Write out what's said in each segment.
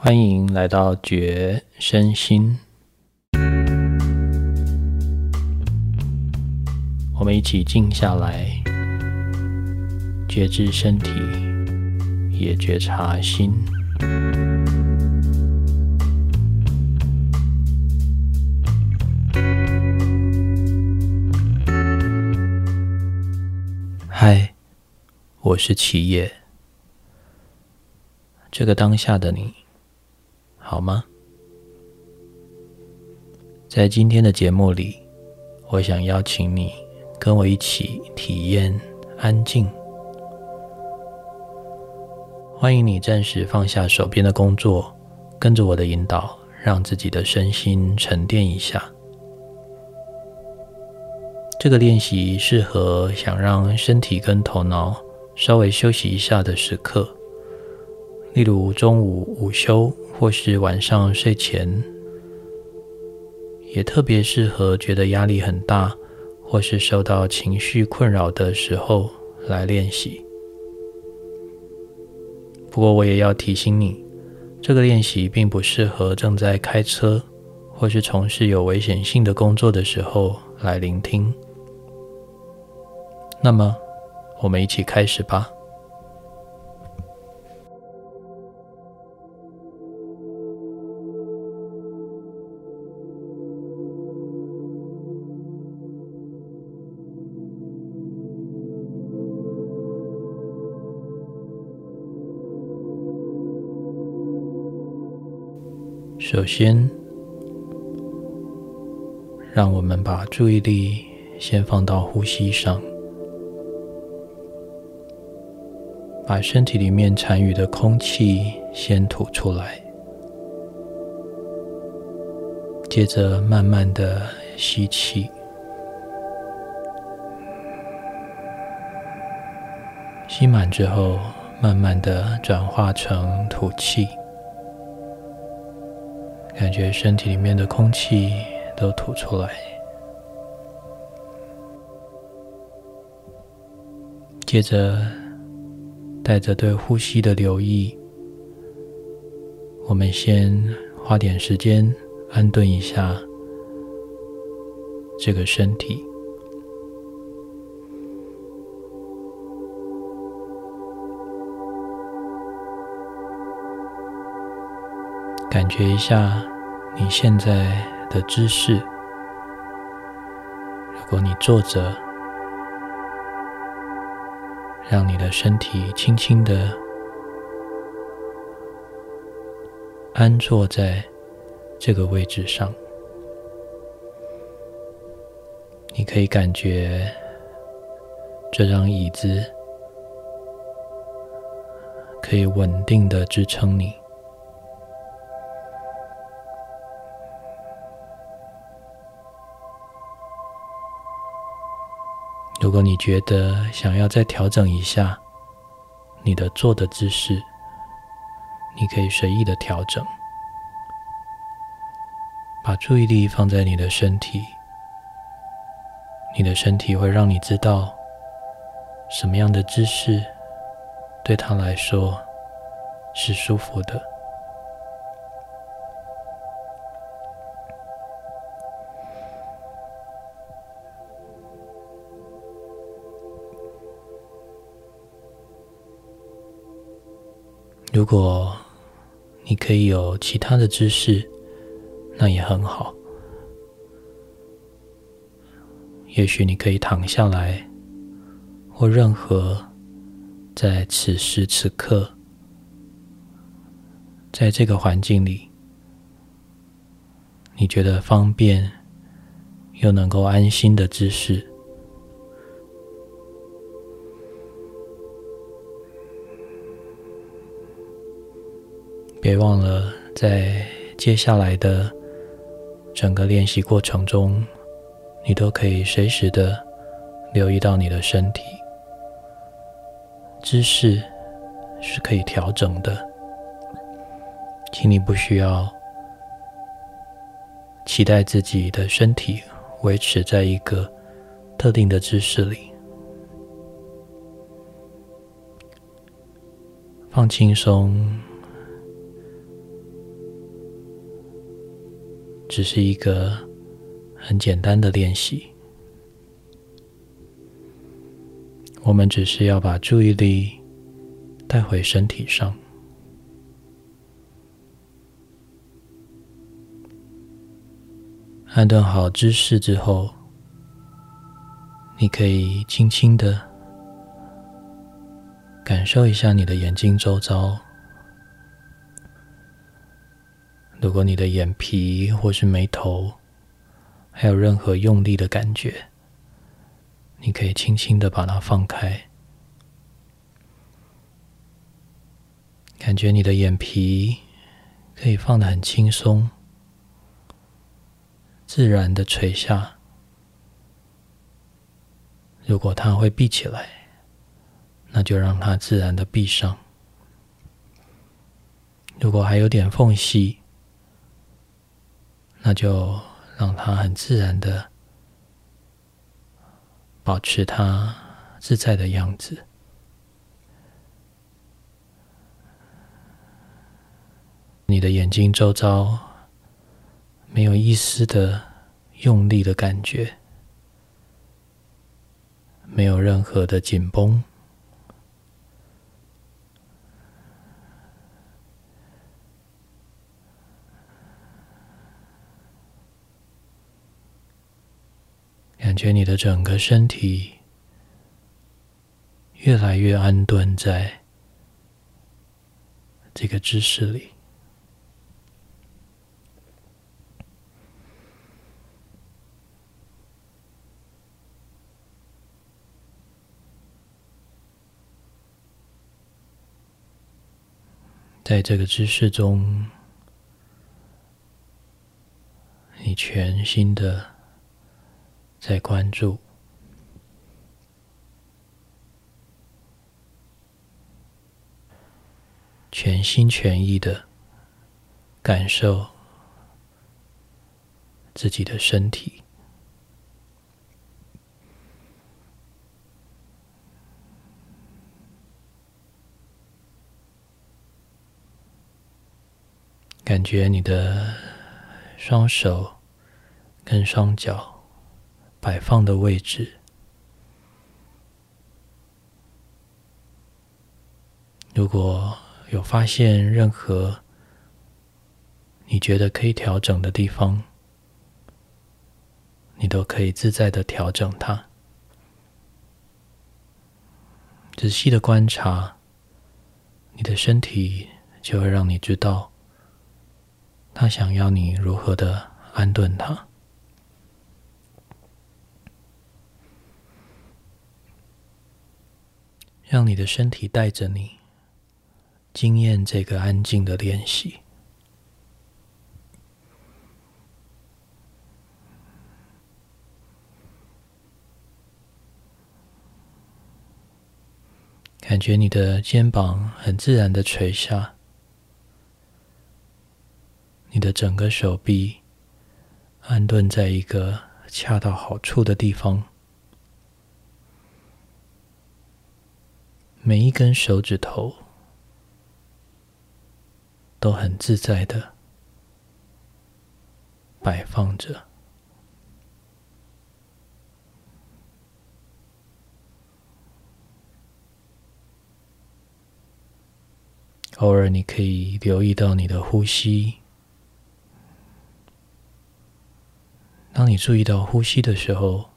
欢迎来到觉身心，我们一起静下来，觉知身体，也觉察心。嗨，我是齐野。这个当下的你，好吗？在今天的节目里，我想邀请你跟我一起体验安静。欢迎你暂时放下手边的工作，跟着我的引导，让自己的身心沉淀一下。这个练习适合想让身体跟头脑稍微休息一下的时刻，例如中午午休，或是晚上睡前，也特别适合觉得压力很大，或是受到情绪困扰的时候来练习。不过，我也要提醒你，这个练习并不适合正在开车或是从事有危险性的工作的时候来聆听。那么，我们一起开始吧。首先，让我们把注意力先放到呼吸上。把身体里面残余的空气先吐出来，接着慢慢的吸气，吸满之后，慢慢的转化成吐气，感觉身体里面的空气都吐出来，接着。带着对呼吸的留意，我们先花点时间安顿一下这个身体，感觉一下你现在的姿势。如果你坐着，让你的身体轻轻的安坐在这个位置上，你可以感觉这张椅子可以稳定的支撑你。果你觉得想要再调整一下你的坐的姿势，你可以随意的调整，把注意力放在你的身体，你的身体会让你知道什么样的姿势对他来说是舒服的。如果你可以有其他的姿势，那也很好。也许你可以躺下来，或任何在此时此刻，在这个环境里，你觉得方便又能够安心的姿势。别忘了，在接下来的整个练习过程中，你都可以随时的留意到你的身体姿势是可以调整的，请你不需要期待自己的身体维持在一个特定的姿势里，放轻松。只是一个很简单的练习。我们只是要把注意力带回身体上。安顿好姿势之后，你可以轻轻的感受一下你的眼睛周遭。如果你的眼皮或是眉头还有任何用力的感觉，你可以轻轻的把它放开，感觉你的眼皮可以放的很轻松。自然的垂下。如果它会闭起来，那就让它自然的闭上。如果还有点缝隙，那就让它很自然的保持它自在的样子。你的眼睛周遭。没有一丝的用力的感觉，没有任何的紧绷，觉你的整个身体越来越安顿在这个姿势里。在这个姿势中，你全心的在关注，全心全意的感受自己的身体。感觉你的双手跟双脚摆放的位置，如果有发现任何你觉得可以调整的地方，你都可以自在的调整它。仔细的观察，你的身体就会让你知道。他想要你如何的安顿他，让你的身体带着你，经验这个安静的练习，感觉你的肩膀很自然的垂下。你的整个手臂安顿在一个恰到好处的地方，每一根手指头都很自在的摆放着，偶尔你可以留意到你的呼吸。当你注意到呼吸的时候，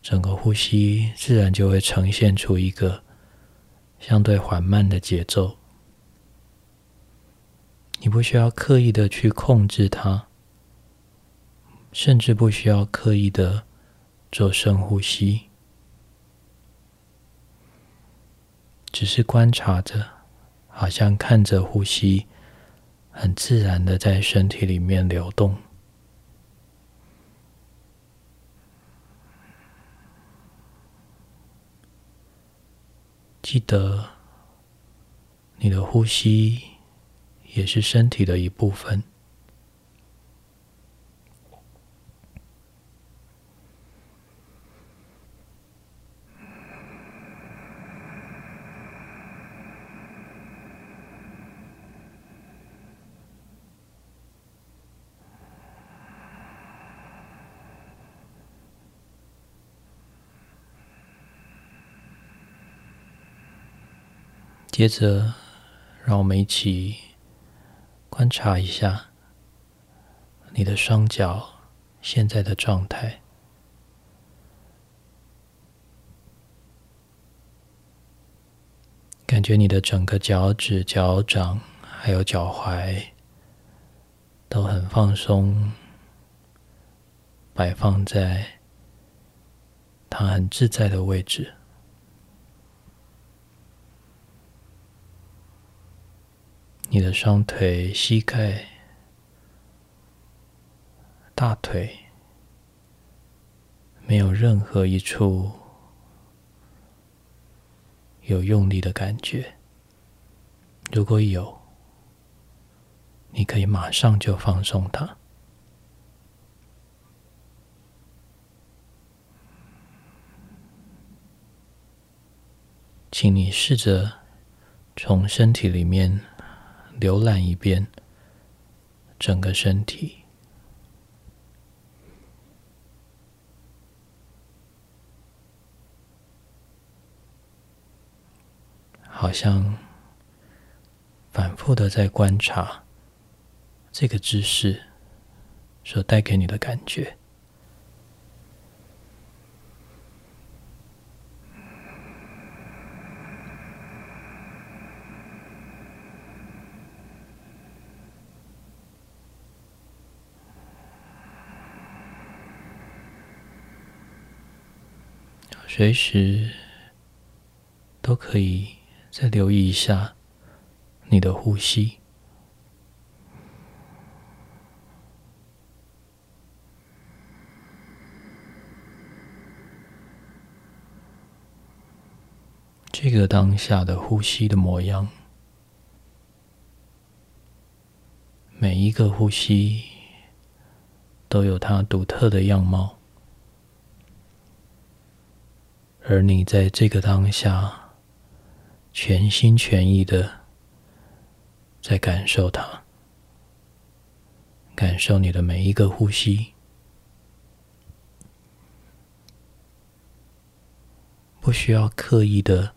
整个呼吸自然就会呈现出一个相对缓慢的节奏。你不需要刻意的去控制它，甚至不需要刻意的做深呼吸，只是观察着，好像看着呼吸，很自然的在身体里面流动。记得，你的呼吸也是身体的一部分。接着，让我们一起观察一下你的双脚现在的状态。感觉你的整个脚趾、脚掌还有脚踝都很放松，摆放在它很自在的位置。你的双腿、膝盖、大腿没有任何一处。有用力的感觉，如果有，你可以马上就放松它。请你试着从身体里面浏览一遍整个身体。好像反复的在观察这个姿势所带给你的感觉。随时都可以。再留意一下你的呼吸，这个当下的呼吸的模样，每一个呼吸都有它独特的样貌，而你在这个当下。全心全意的在感受它，感受你的每一个呼吸，不需要刻意的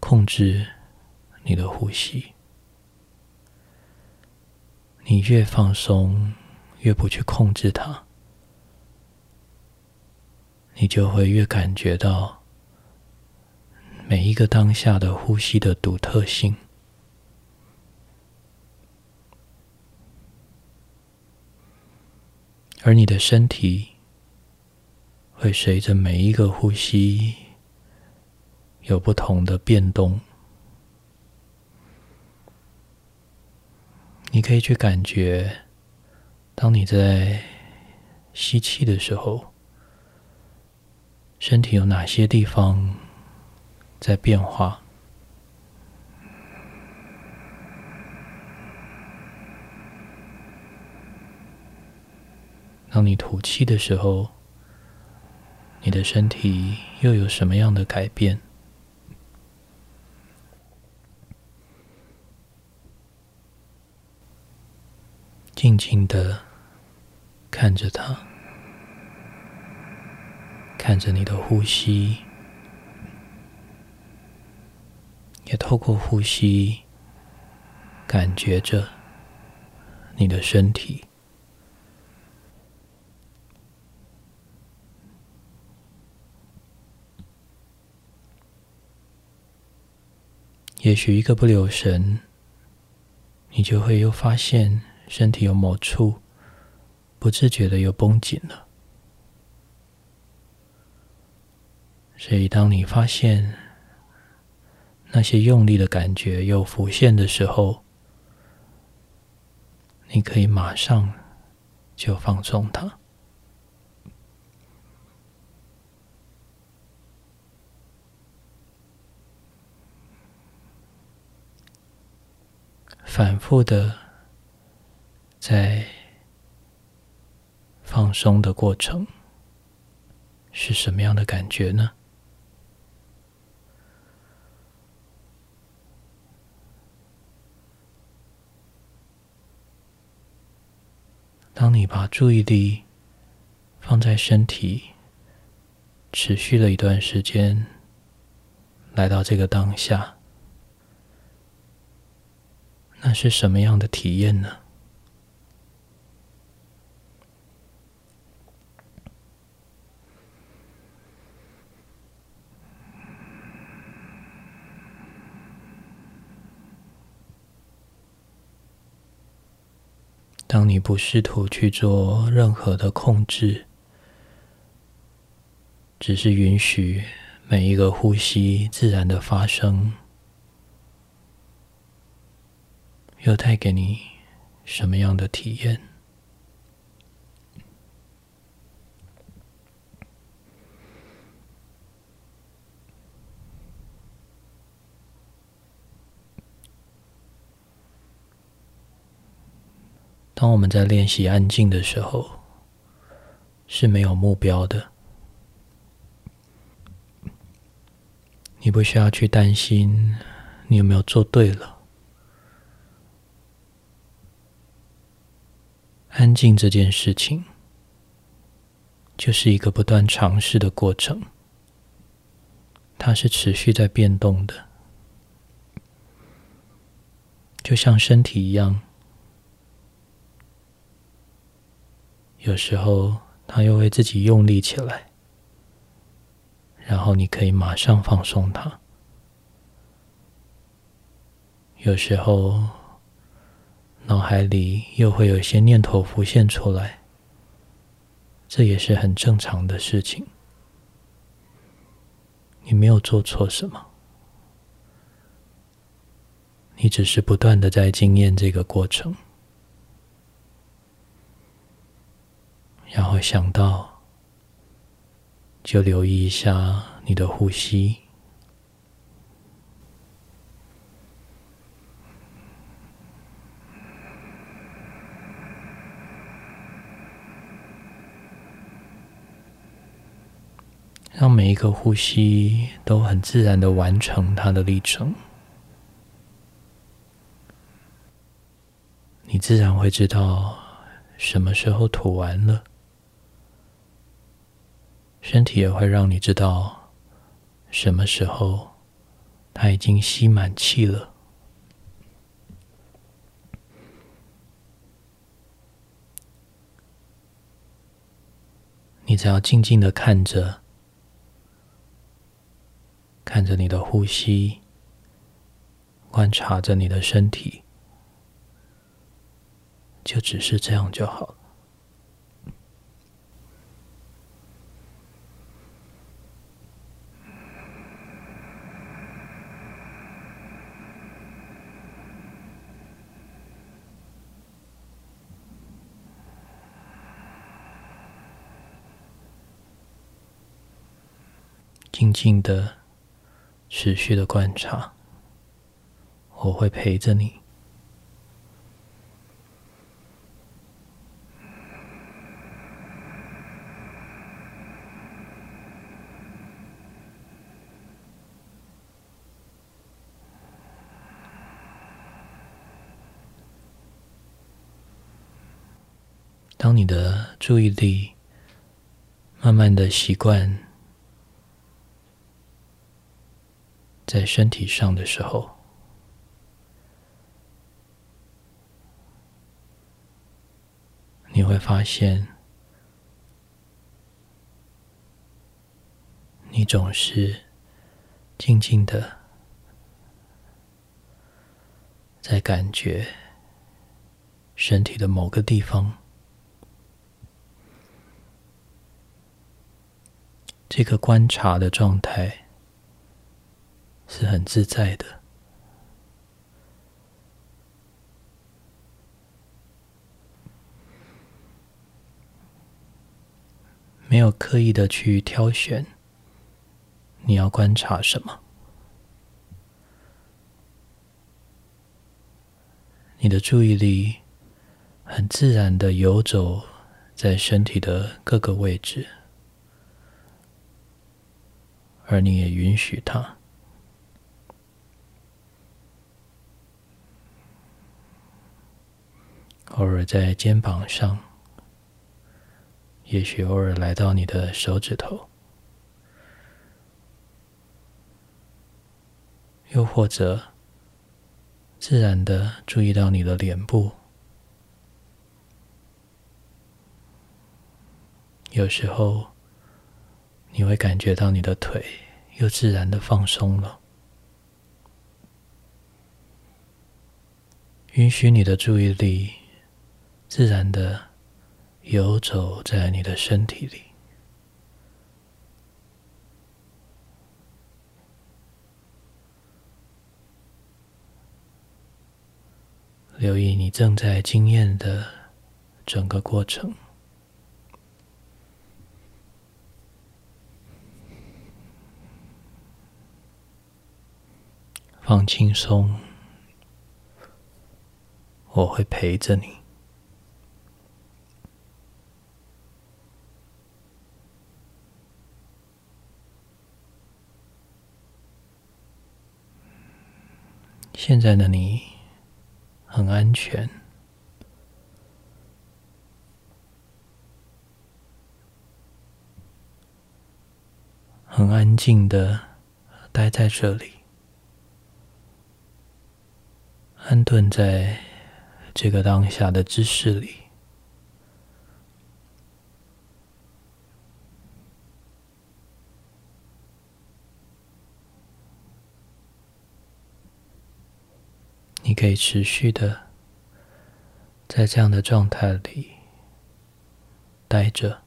控制你的呼吸。你越放松，越不去控制它，你就会越感觉到。每一个当下的呼吸的独特性，而你的身体会随着每一个呼吸有不同的变动。你可以去感觉，当你在吸气的时候，身体有哪些地方？在变化。当你吐气的时候，你的身体又有什么样的改变？静静的看着它，看着你的呼吸。也透过呼吸，感觉着你的身体。也许一个不留神，你就会又发现身体有某处不自觉的又绷紧了。所以，当你发现，那些用力的感觉又浮现的时候，你可以马上就放松它，反复的在放松的过程是什么样的感觉呢？当你把注意力放在身体，持续了一段时间，来到这个当下，那是什么样的体验呢？当你不试图去做任何的控制，只是允许每一个呼吸自然的发生，又带给你什么样的体验？当我们在练习安静的时候，是没有目标的。你不需要去担心你有没有做对了。安静这件事情，就是一个不断尝试的过程，它是持续在变动的，就像身体一样。有时候，他又会自己用力起来，然后你可以马上放松它。有时候，脑海里又会有一些念头浮现出来，这也是很正常的事情。你没有做错什么，你只是不断的在经验这个过程。然后想到，就留意一下你的呼吸，让每一个呼吸都很自然的完成它的历程，你自然会知道什么时候吐完了。身体也会让你知道什么时候它已经吸满气了。你只要静静的看着，看着你的呼吸，观察着你的身体，就只是这样就好了。静静的、持续的观察，我会陪着你。当你的注意力慢慢的习惯。在身体上的时候，你会发现，你总是静静的在感觉身体的某个地方，这个观察的状态。是很自在的，没有刻意的去挑选你要观察什么，你的注意力很自然的游走在身体的各个位置，而你也允许它。偶尔在肩膀上，也许偶尔来到你的手指头，又或者自然的注意到你的脸部。有时候你会感觉到你的腿又自然的放松了。允许你的注意力自然的游走在你的身体里。留意你正在经验的整个过程，放轻松，我会陪着你。现在的你。很安全，很安静的待在这里，安顿在这个当下的知识里。你可以持续的在这样的状态里待着，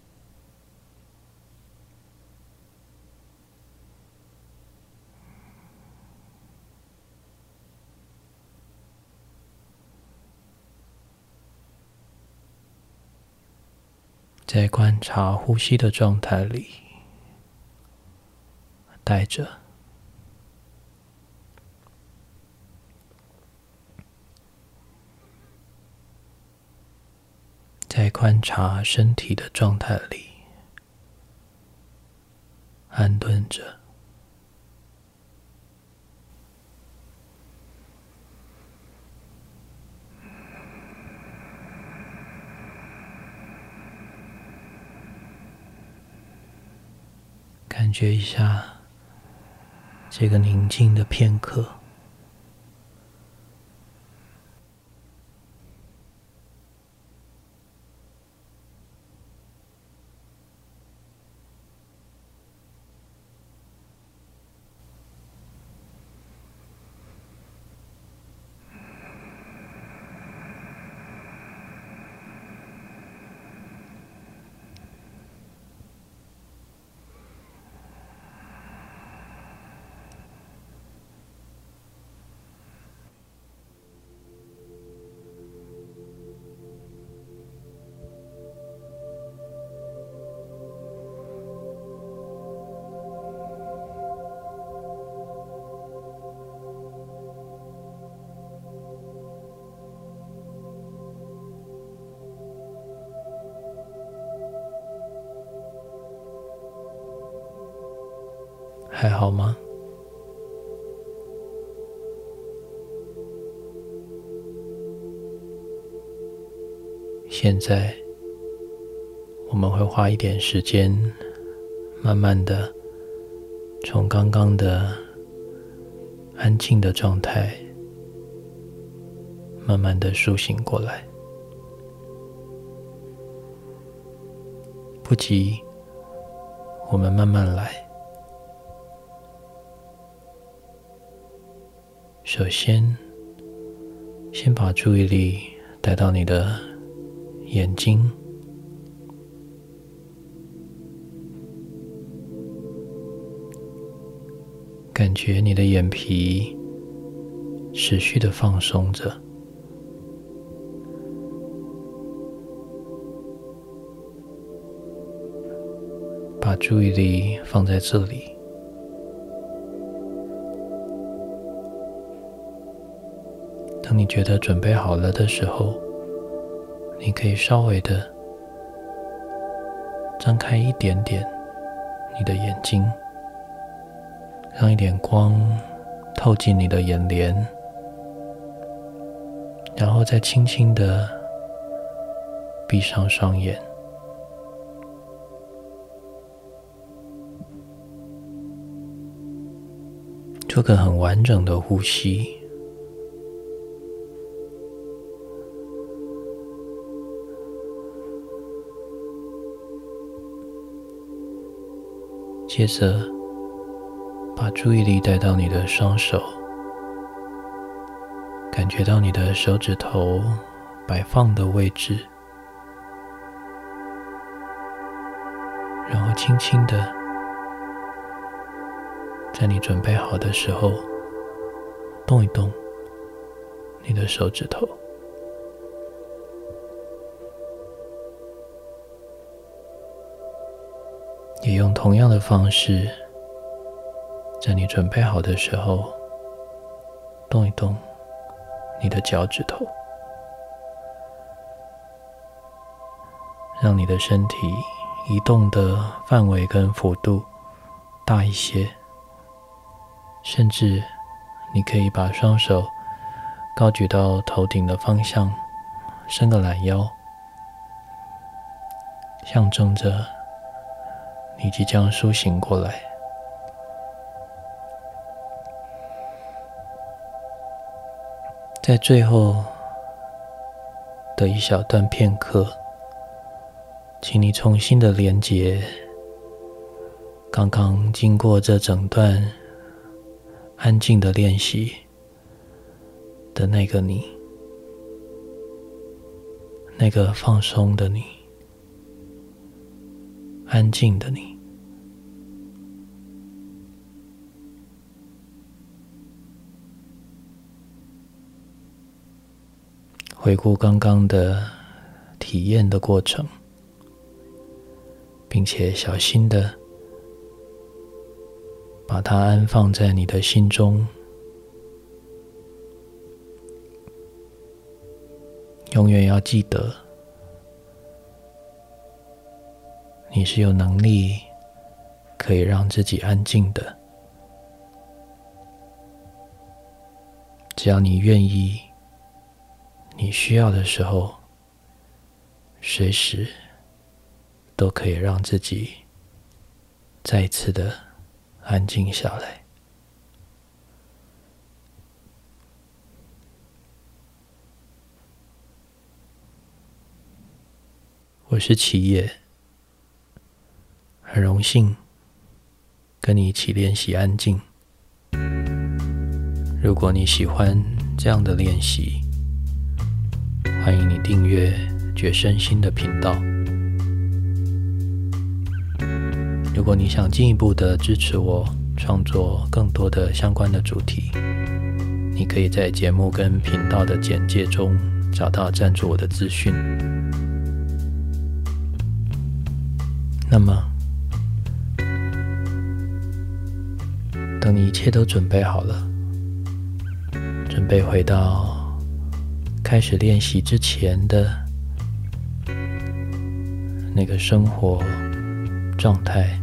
在观察呼吸的状态里待着。在观察身体的状态里，安顿着，感觉一下这个宁静的片刻。还好吗？现在我们会花一点时间，慢慢的从刚刚的安静的状态，慢慢的苏醒过来。不急，我们慢慢来。首先，先把注意力带到你的眼睛，感觉你的眼皮持续的放松着，把注意力放在这里。当你觉得准备好了的时候，你可以稍微的张开一点点你的眼睛，让一点光透进你的眼帘，然后再轻轻的闭上双眼，做个很完整的呼吸。接着，把注意力带到你的双手，感觉到你的手指头摆放的位置，然后轻轻的，在你准备好的时候，动一动你的手指头。用同样的方式，在你准备好的时候，动一动你的脚趾头，让你的身体移动的范围跟幅度大一些。甚至你可以把双手高举到头顶的方向，伸个懒腰，象征着。你即将苏醒过来，在最后的一小段片刻，请你重新的连接刚刚经过这整段安静的练习的那个你，那个放松的你。安静的你，回顾刚刚的体验的过程，并且小心的把它安放在你的心中，永远要记得。你是有能力可以让自己安静的，只要你愿意，你需要的时候，随时都可以让自己再次的安静下来。我是齐野。很荣幸跟你一起练习安静。如果你喜欢这样的练习，欢迎你订阅觉身心的频道。如果你想进一步的支持我创作更多的相关的主题，你可以在节目跟频道的简介中找到赞助我的资讯。那么。等你一切都准备好了，准备回到开始练习之前的那个生活状态，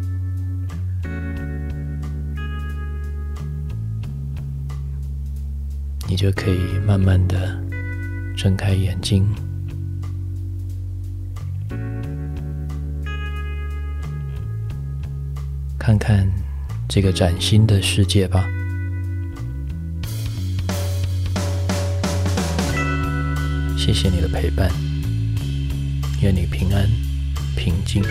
你就可以慢慢的睁开眼睛，看看。这个崭新的世界吧。谢谢你的陪伴，愿你平安、平静。